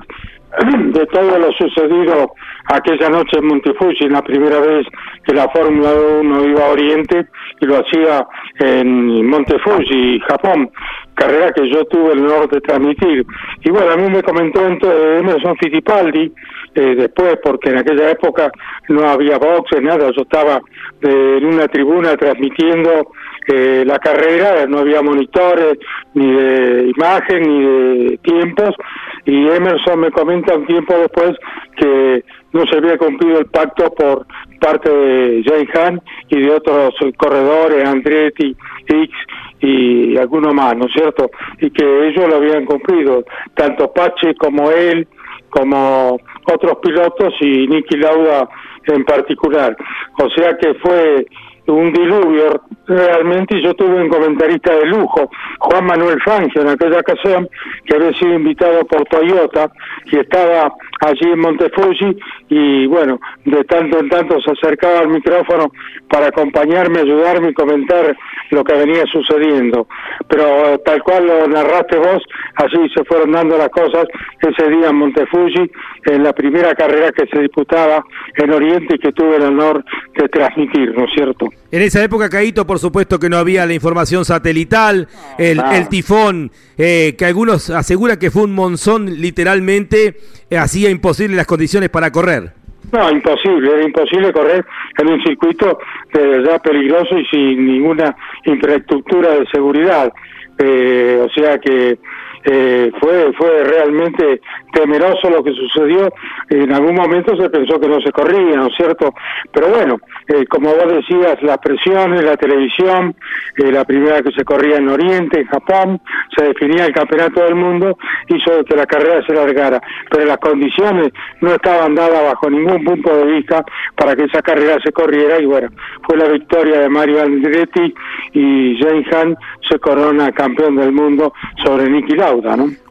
<clears throat> de todo lo sucedido aquella noche en Montefuji, la primera vez que la Fórmula 1 iba a Oriente y lo hacía en Montefuji, Japón, carrera que yo tuve el honor de transmitir. Y bueno, a mí me comentó entonces Emerson Fittipaldi, eh, después, porque en aquella época no había boxe, nada, yo estaba en una tribuna transmitiendo eh, la carrera, no había monitores, ni de imagen, ni de tiempos, y Emerson me comenta un tiempo después que no se había cumplido el pacto por parte de Jay Han y de otros corredores, Andretti, X y algunos más, ¿no es cierto? Y que ellos lo habían cumplido, tanto Pache como él, como otros pilotos y Nicky Lauda en particular. O sea que fue un diluvio realmente yo tuve un comentarista de lujo, Juan Manuel Fangio, en aquella ocasión, que había sido invitado por Toyota y estaba allí en Montefuji y bueno, de tanto en tanto se acercaba al micrófono para acompañarme, ayudarme y comentar lo que venía sucediendo. Pero tal cual lo narraste vos, así se fueron dando las cosas ese día en Montefuji, en la primera carrera que se disputaba en Oriente y que tuve el honor de transmitir, ¿no es cierto? En esa época, Caíto, por supuesto que no había la información satelital, el, tifón, eh, que algunos aseguran que fue un monzón literalmente, eh, hacía imposible las condiciones para correr. No, imposible, era imposible correr en un circuito ya peligroso y sin ninguna infraestructura de seguridad. Eh, o sea que eh, fue fue realmente temeroso lo que sucedió. En algún momento se pensó que no se corría, ¿no es cierto? Pero bueno, eh, como vos decías, las presiones, la televisión, eh, la primera que se corría en Oriente, en Japón, se definía el campeonato del mundo, hizo que la carrera se largara. Pero las condiciones no estaban dadas bajo ningún punto de vista para que esa carrera se corriera y bueno, fue la victoria de Mario Andretti y Jane Han se corona campeón del mundo sobre Nicky Lauda,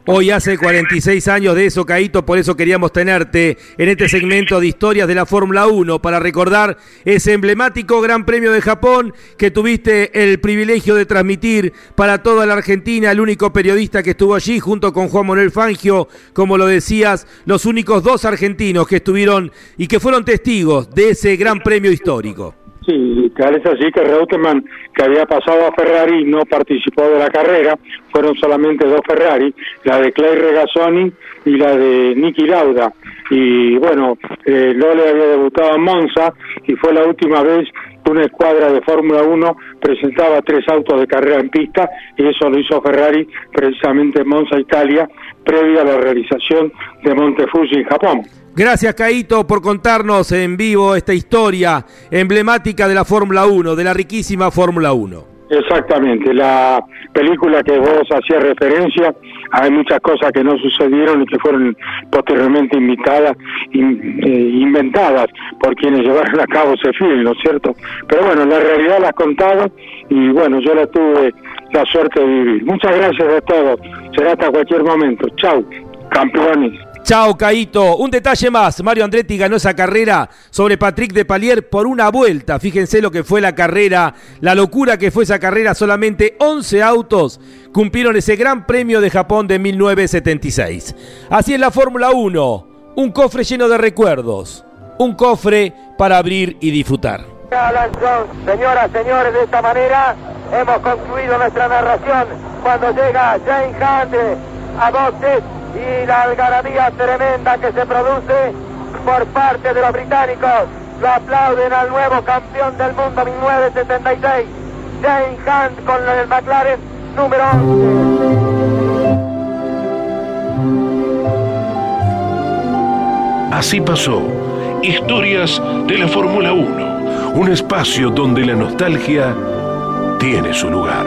Hoy hace 46 años de eso, Caito, por eso queríamos tenerte en este segmento de historias de la Fórmula 1 para recordar ese emblemático Gran Premio de Japón que tuviste el privilegio de transmitir para toda la Argentina, el único periodista que estuvo allí junto con Juan Manuel Fangio, como lo decías, los únicos dos argentinos que estuvieron y que fueron testigos de ese Gran Premio histórico. Sí, tal es así que Reutemann, que había pasado a Ferrari, no participó de la carrera, fueron solamente dos Ferrari, la de Clay Regazzoni y la de Niki Lauda. Y bueno, eh, Lole había debutado en Monza y fue la última vez que una escuadra de Fórmula 1 presentaba tres autos de carrera en pista y eso lo hizo Ferrari precisamente en Monza, Italia, previo a la realización de Montefuji en Japón. Gracias, Caito, por contarnos en vivo esta historia emblemática de la Fórmula 1, de la riquísima Fórmula 1. Exactamente, la película que vos hacías referencia, hay muchas cosas que no sucedieron y que fueron posteriormente invitadas, in- eh, inventadas por quienes llevaron a cabo ese film, ¿no es cierto? Pero bueno, la realidad la has contado y bueno, yo la tuve la suerte de vivir. Muchas gracias a todos, será hasta cualquier momento. Chau, campeones. Chao, Caito. Un detalle más. Mario Andretti ganó esa carrera sobre Patrick de Palier por una vuelta. Fíjense lo que fue la carrera, la locura que fue esa carrera. Solamente 11 autos cumplieron ese gran premio de Japón de 1976. Así es la Fórmula 1. Un cofre lleno de recuerdos. Un cofre para abrir y disfrutar. Señoras, señores, de esta manera hemos concluido nuestra narración cuando llega Jane Hunt a boxes y la algarabía tremenda que se produce por parte de los británicos. Lo aplauden al nuevo campeón del mundo 1976, Jane Hunt con el McLaren número 11. Así pasó. Historias de la Fórmula 1. Un espacio donde la nostalgia tiene su lugar.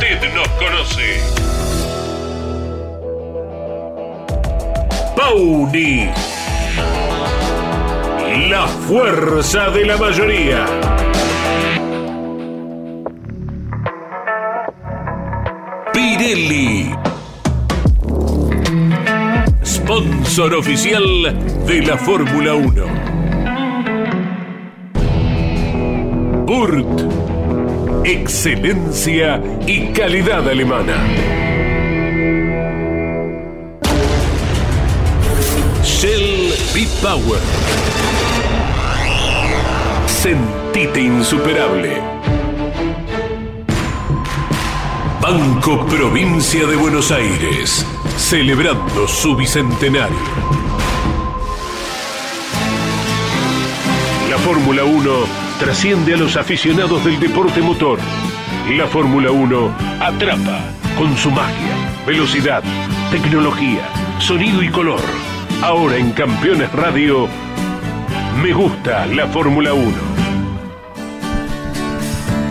Usted nos conoce. Pauni. La fuerza de la mayoría. Pirelli. Sponsor oficial de la Fórmula 1. Burt. Excelencia y calidad alemana. Shell B-Power. Sentite insuperable. Banco Provincia de Buenos Aires, celebrando su bicentenario. La Fórmula 1 trasciende a los aficionados del deporte motor. La Fórmula 1 atrapa con su magia, velocidad, tecnología, sonido y color. Ahora en Campeones Radio, me gusta la Fórmula 1.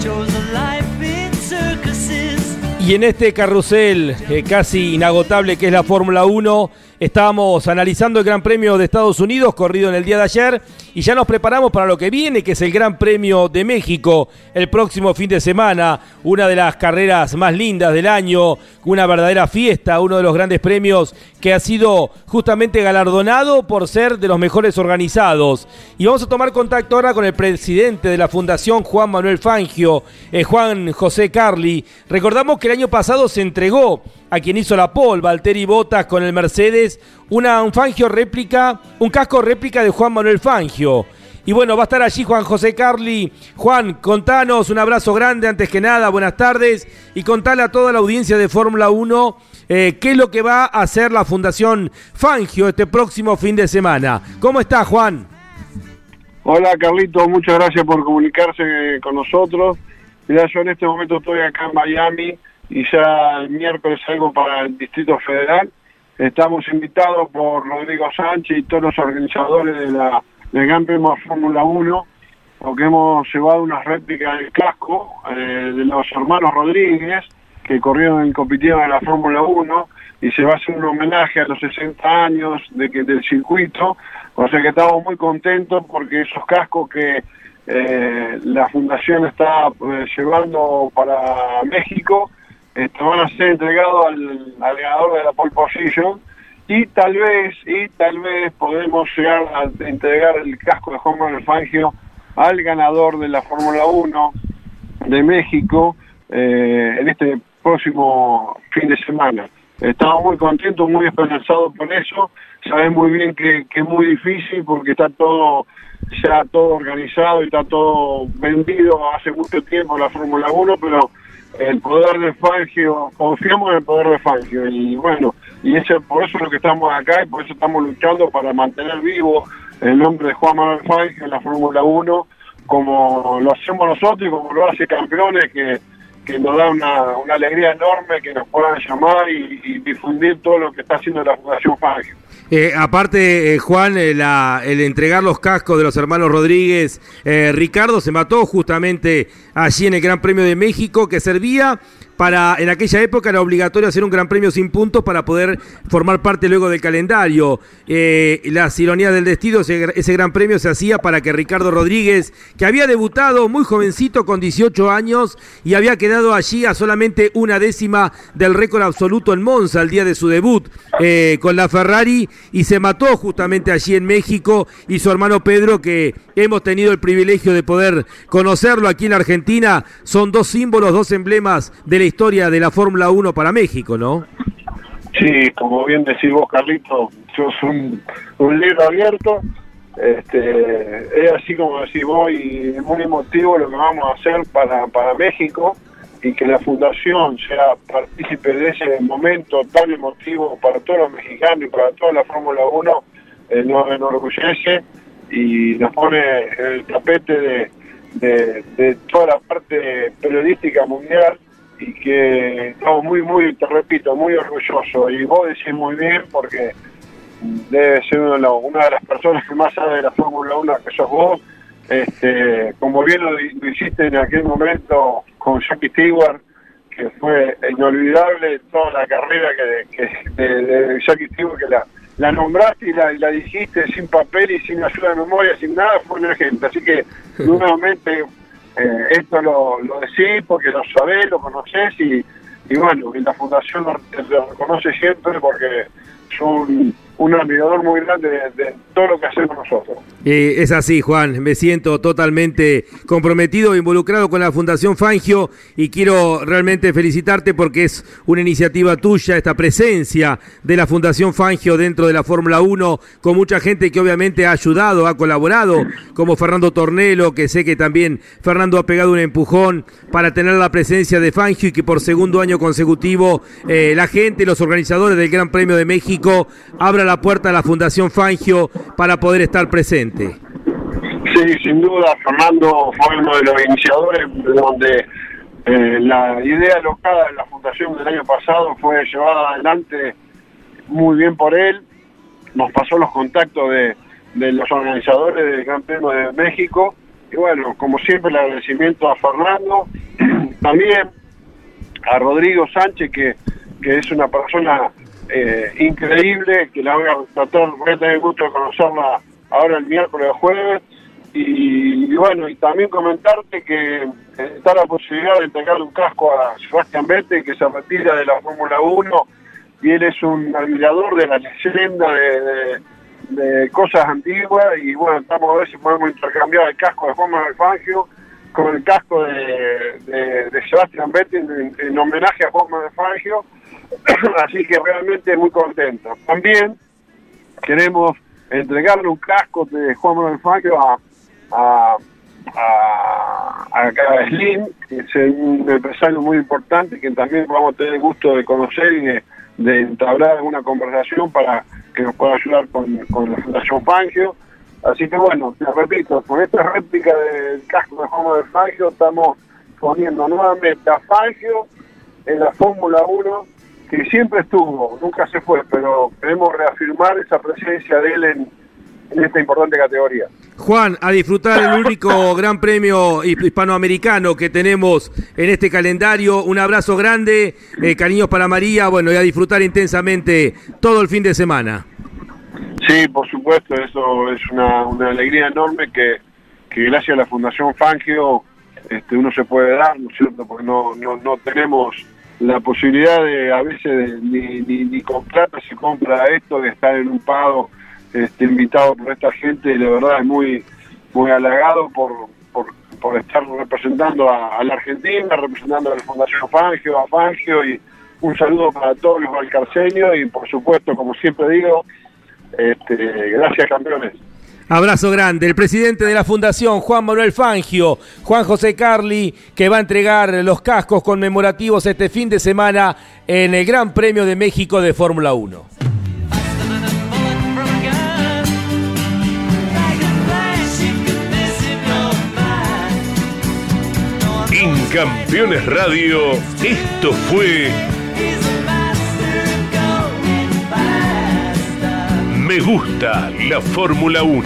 Chose a life in circuses. Y en este carrusel eh, casi inagotable que es la Fórmula 1, estábamos analizando el Gran Premio de Estados Unidos, corrido en el día de ayer, y ya nos preparamos para lo que viene, que es el Gran Premio de México, el próximo fin de semana, una de las carreras más lindas del año, una verdadera fiesta, uno de los grandes premios que ha sido justamente galardonado por ser de los mejores organizados. Y vamos a tomar contacto ahora con el presidente de la Fundación Juan Manuel Fangio, eh, Juan José Carli. Recordamos que el año pasado se entregó a quien hizo la pole, Valtteri Bottas con el Mercedes, una, un Fangio réplica, un casco réplica de Juan Manuel Fangio. Y bueno, va a estar allí Juan José Carli. Juan, contanos, un abrazo grande antes que nada, buenas tardes. Y contale a toda la audiencia de Fórmula 1 eh, qué es lo que va a hacer la Fundación Fangio este próximo fin de semana. ¿Cómo está, Juan? Hola Carlito, muchas gracias por comunicarse con nosotros. Mira, yo en este momento estoy acá en Miami y ya el miércoles salgo para el Distrito Federal. Estamos invitados por Rodrigo Sánchez y todos los organizadores de la, del Gran Fórmula 1, porque hemos llevado una réplica del casco eh, de los hermanos Rodríguez, que corrieron y compitieron en la Fórmula 1, y se va a hacer un homenaje a los 60 años de que, del circuito, o sea que estamos muy contentos porque esos cascos que eh, la fundación está eh, llevando para México este, van a ser entregados al, ganador de la pole position y tal vez y tal vez podemos llegar a entregar el casco de Juan Manuel Fangio al ganador de la Fórmula 1 de México eh, en este próximo fin de semana. Estamos muy contentos, muy esperanzados por eso. Sabes muy bien que, que es muy difícil porque está todo ya todo organizado y está todo vendido hace mucho tiempo la Fórmula 1, pero el poder de Fangio, confiamos en el poder de Fangio y bueno, y ese, por eso es lo que estamos acá y por eso estamos luchando para mantener vivo el nombre de Juan Manuel Fangio en la Fórmula 1 como lo hacemos nosotros y como lo hace campeones que, que nos da una, una alegría enorme que nos puedan llamar y, y difundir todo lo que está haciendo la Fundación Fangio. Eh, aparte, eh, Juan, eh, el entregar los cascos de los hermanos Rodríguez, Ricardo se mató justamente allí en el Gran Premio de México, que servía para, en aquella época era obligatorio hacer un Gran Premio sin puntos para poder formar parte luego del calendario. Eh, las ironías del destino, ese, Gran Premio se hacía para que Ricardo Rodríguez, que había debutado muy jovencito con 18 años y había quedado allí a solamente una décima del récord absoluto en Monza el día de su debut eh, con la Ferrari y se mató justamente allí en México y su hermano Pedro que hemos tenido el privilegio de poder conocerlo aquí en Argentina, son dos símbolos, dos emblemas de la historia de la Fórmula 1 para México, ¿no? Sí, como bien decís vos, Carlito, soy un, un libro abierto. Este, es así como decís vos y muy emotivo lo que vamos a hacer para, para México y que la fundación sea partícipe de ese momento tan emotivo para todos los mexicanos y para toda la Fórmula 1 eh, nos enorgullece y nos pone el tapete de toda la parte periodística mundial y que estamos muy, muy, te repito, muy orgullosos. Y vos decís muy bien porque debe ser uno una de las personas que más sabe de la Fórmula 1 que sos vos. Este, como bien lo, lo hiciste en aquel momento con Jackie Stewart, que fue inolvidable toda la carrera que, de, Jackie Stewart, que la, nombraste y la, dijiste sin papel y sin ayuda de memoria, sin nada, fue una gente. Así que nuevamente eh, esto lo, lo decís porque lo sabés, lo conocés y, y bueno, y la fundación lo, lo reconoce siempre porque son un admirador muy grande de, de todo lo que hacemos nosotros. Eh, es así, Juan. Me siento totalmente comprometido, involucrado con la Fundación Fangio y quiero realmente felicitarte porque es una iniciativa tuya, esta presencia de la Fundación Fangio dentro de la Fórmula 1, con mucha gente que obviamente ha ayudado, ha colaborado, como Fernando Tornelo, que sé que también Fernando ha pegado un empujón para tener la presencia de Fangio y que por segundo año consecutivo eh, la gente, los organizadores del Gran Premio de México, abran la puerta a la Fundación Fangio para poder estar presente. Sí, sin duda, Fernando fue uno de los iniciadores donde eh, la idea locada de la fundación del año pasado fue llevada adelante muy bien por él. Nos pasó los contactos de, de los organizadores del Gran Premio de México. Y bueno, como siempre, el agradecimiento a Fernando, <clears throat> también a Rodrigo Sánchez, que, que es una persona eh, increíble, que la voy a tratar, voy a tener el gusto de conocerla ahora el miércoles o jueves. Y, bueno, y también comentarte que eh, está la posibilidad de entregarle un casco a Sebastián Vettel, que se retira de la Fórmula 1, y él es un admirador de la leyenda de, cosas antiguas, y bueno, estamos a ver si podemos intercambiar el casco de Juan Manuel Fangio con el casco de, de, Sebastián Vettel en, en homenaje a Juan Manuel Fangio, <coughs> así que realmente muy contento. También queremos entregarle un casco de Juan Manuel Fangio a, a, a, a Slim, que es un empresario muy importante que también vamos a tener el gusto de conocer y de, de entablar alguna conversación para que nos pueda ayudar con, con la Fundación Fangio. Así que bueno, te repito, con esta réplica del casco de Juan Manuel Fangio estamos poniendo nuevamente a Fangio en la Fórmula 1, que siempre estuvo, nunca se fue, pero queremos reafirmar esa presencia de él en, en esta importante categoría. Juan, a disfrutar el único gran premio hispanoamericano que tenemos en este calendario. Un abrazo grande, eh, cariños para María, bueno, y a disfrutar intensamente todo el fin de semana. Sí, por supuesto, eso es una, una alegría enorme que, que gracias a la Fundación Fangio este, uno se puede dar, ¿no es cierto? Porque no, no, no tenemos la posibilidad de, a veces, de, ni, ni, ni con plata se compra esto, de estar en un pago este, invitado por esta gente y la verdad es muy, muy halagado por, por, por estar representando a, la Argentina, representando a la Fundación Fangio, a Fangio y un saludo para todos los valcarceños y por supuesto, como siempre digo, este, gracias campeones. Abrazo grande. El presidente de la Fundación, Juan Manuel Fangio, Juan José Carli, que va a entregar los cascos conmemorativos este fin de semana en el Gran Premio de México de Fórmula 1. En Campeones Radio, esto fue Me gusta la Fórmula 1.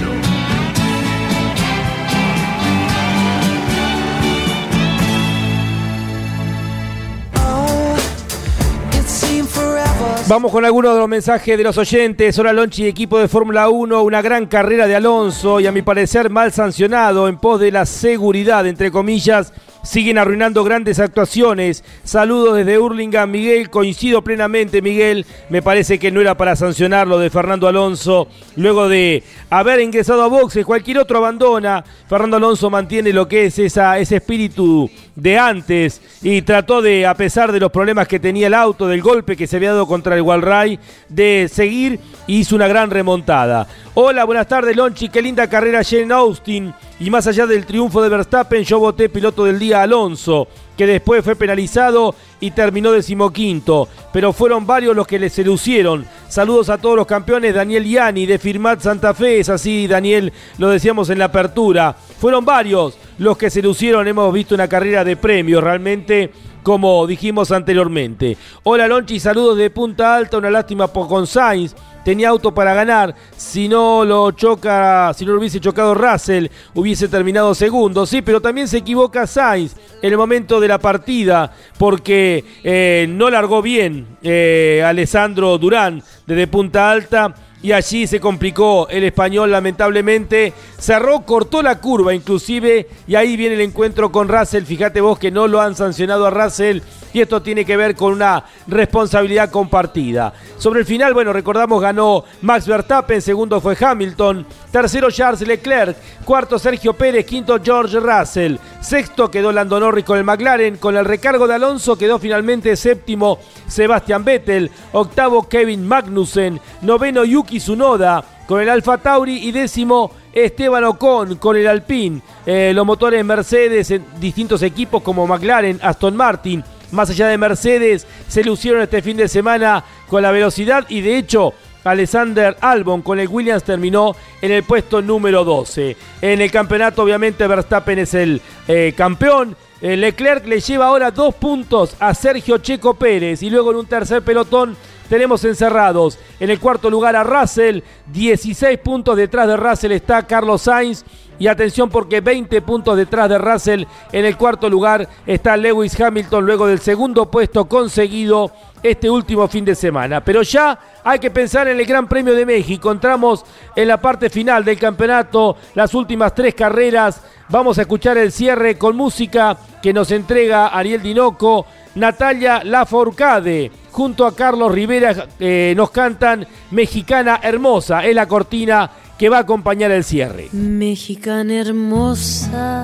Vamos con algunos de los mensajes de los oyentes. Hola Lonchi, equipo de Fórmula 1, una gran carrera de Alonso y a mi parecer mal sancionado en pos de la seguridad, entre comillas, siguen arruinando grandes actuaciones. Saludos desde Hurlingham, Miguel. Coincido plenamente, Miguel. Me parece que no era para sancionar lo de Fernando Alonso. Luego de haber ingresado a boxes, cualquier otro abandona. Fernando Alonso mantiene lo que es esa, ese espíritu de antes y trató de, a pesar de los problemas que tenía el auto, del golpe que se había dado contra el Walray, de seguir y hizo una gran remontada. Hola, buenas tardes, Lonchi. Qué linda carrera Jane Austin. Y más allá del triunfo de Verstappen, yo voté piloto del día Alonso, que después fue penalizado y terminó decimoquinto. Pero fueron varios los que le se lucieron. Saludos a todos los campeones, Daniel Yani de Firmat Santa Fe. Es así, Daniel, lo decíamos en la apertura. Fueron varios los que se lucieron. Hemos visto una carrera de premios realmente como dijimos anteriormente. Hola Lonchi, saludos de Punta Alta, una lástima por con Sainz. Tenía auto para ganar, si no lo choca, si no lo hubiese chocado Russell, hubiese terminado segundo, sí, pero también se equivoca Sainz en el momento de la partida, porque eh, no largó bien eh, Alessandro Durán desde Punta Alta y allí se complicó el español lamentablemente. Cerró, cortó la curva inclusive y ahí viene el encuentro con Russell. Fíjate vos que no lo han sancionado a Russell y esto tiene que ver con una responsabilidad compartida. Sobre el final, bueno, recordamos ganó Max Verstappen, segundo fue Hamilton, tercero Charles Leclerc, cuarto Sergio Pérez, quinto George Russell, sexto quedó Lando Norris con el McLaren, con el recargo de Alonso quedó finalmente séptimo Sebastian Vettel, octavo Kevin Magnussen, noveno Yuki Tsunoda con el Alfa Tauri y décimo Esteban Ocon con el Alpine. Eh, los motores Mercedes en distintos equipos como McLaren, Aston Martin, más allá de Mercedes, se lucieron este fin de semana con la velocidad y de hecho Alexander Albon con el Williams terminó en el puesto número 12. En el campeonato obviamente Verstappen es el eh, campeón. Eh, Leclerc le lleva ahora dos puntos a Sergio Checo Pérez y luego en un tercer pelotón tenemos encerrados. En el cuarto lugar a Russell, 16 puntos detrás de Russell está Carlos Sainz y atención porque 20 puntos detrás de Russell en el cuarto lugar está Lewis Hamilton luego del segundo puesto conseguido este último fin de semana. Pero ya hay que pensar en el Gran Premio de México. Entramos en la parte final del campeonato, las últimas tres carreras. Vamos a escuchar el cierre con música que nos entrega Ariel Dinoco, Natalia Lafourcade. Junto a Carlos Rivera eh, nos cantan Mexicana Hermosa. Es la cortina que va a acompañar el cierre. Mexicana hermosa,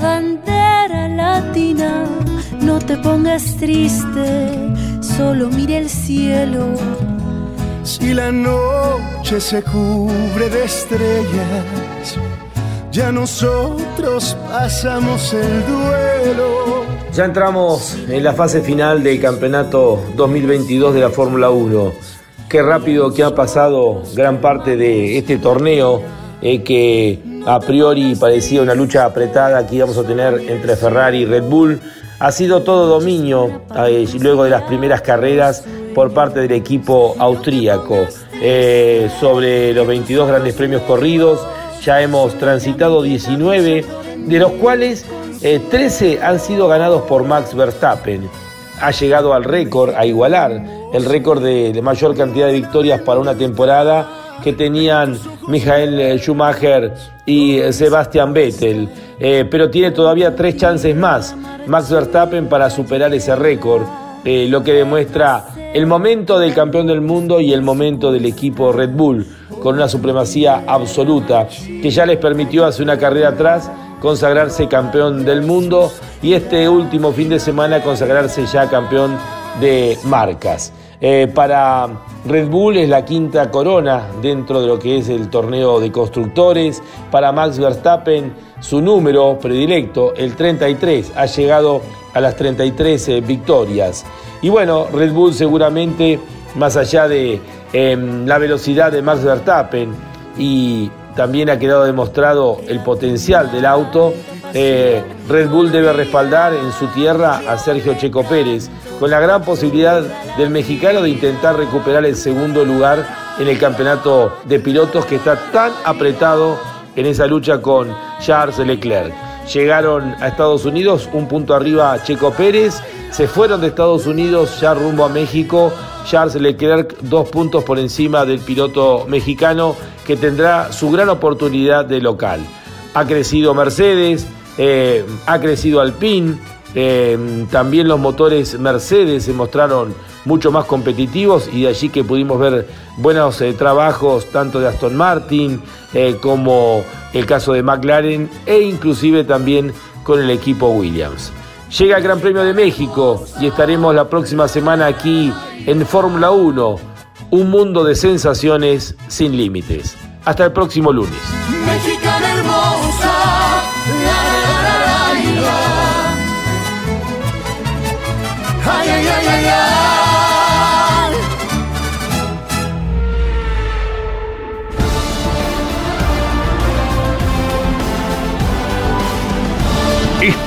bandera latina, no te pongas triste, solo mire el cielo. Si la noche se cubre de estrellas, ya nosotros pasamos el duelo. Ya entramos en la fase final del campeonato 2022 de la Fórmula 1. Qué rápido que ha pasado gran parte de este torneo eh, que a priori parecía una lucha apretada que íbamos a tener entre Ferrari y Red Bull. Ha sido todo dominio eh, luego de las primeras carreras por parte del equipo austríaco. Eh, sobre los 22 grandes premios corridos, ya hemos transitado 19, de los cuales 13 eh, han sido ganados por Max Verstappen. Ha llegado al récord, a igualar el récord de, mayor cantidad de victorias para una temporada que tenían Michael Schumacher y Sebastian Vettel, eh, pero tiene todavía tres chances más Max Verstappen para superar ese récord, eh, lo que demuestra el momento del campeón del mundo y el momento del equipo Red Bull, con una supremacía absoluta que ya les permitió hace una carrera atrás consagrarse campeón del mundo y este último fin de semana consagrarse ya campeón de marcas. Eh, para Red Bull es la quinta corona dentro de lo que es el torneo de constructores. Para Max Verstappen, su número predilecto, el 33, ha llegado a las 33 eh, victorias. Y bueno, Red Bull seguramente, más allá de em, la velocidad de Max Verstappen y también ha quedado demostrado el potencial del auto, eh, Red Bull debe respaldar en su tierra a Sergio Checo Pérez, con la gran posibilidad del mexicano de intentar recuperar el segundo lugar en el campeonato de pilotos que está tan apretado en esa lucha con Charles Leclerc. Llegaron a Estados Unidos un punto arriba Checo Pérez, se fueron de Estados Unidos ya rumbo a México, Charles Leclerc dos puntos por encima del piloto mexicano que tendrá su gran oportunidad de local. Ha crecido Mercedes, eh, ha crecido Alpine, eh, también los motores Mercedes se mostraron mucho más competitivos y de allí que pudimos ver buenos eh, trabajos tanto de Aston Martin como el caso de McLaren e inclusive también con el equipo Williams. Llega el Gran Premio de México y estaremos la próxima semana aquí en Fórmula 1, un mundo de sensaciones sin límites. Hasta el próximo lunes.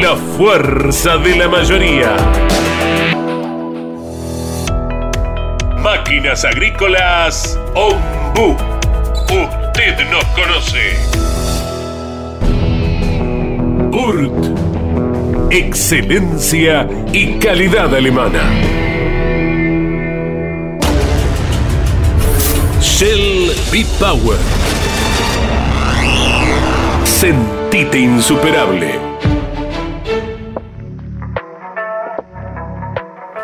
La fuerza de la mayoría. Máquinas agrícolas Ombu. Usted nos conoce. URT. Excelencia y calidad alemana. Shell B-Power. Sentite insuperable.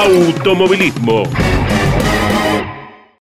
automovilismo.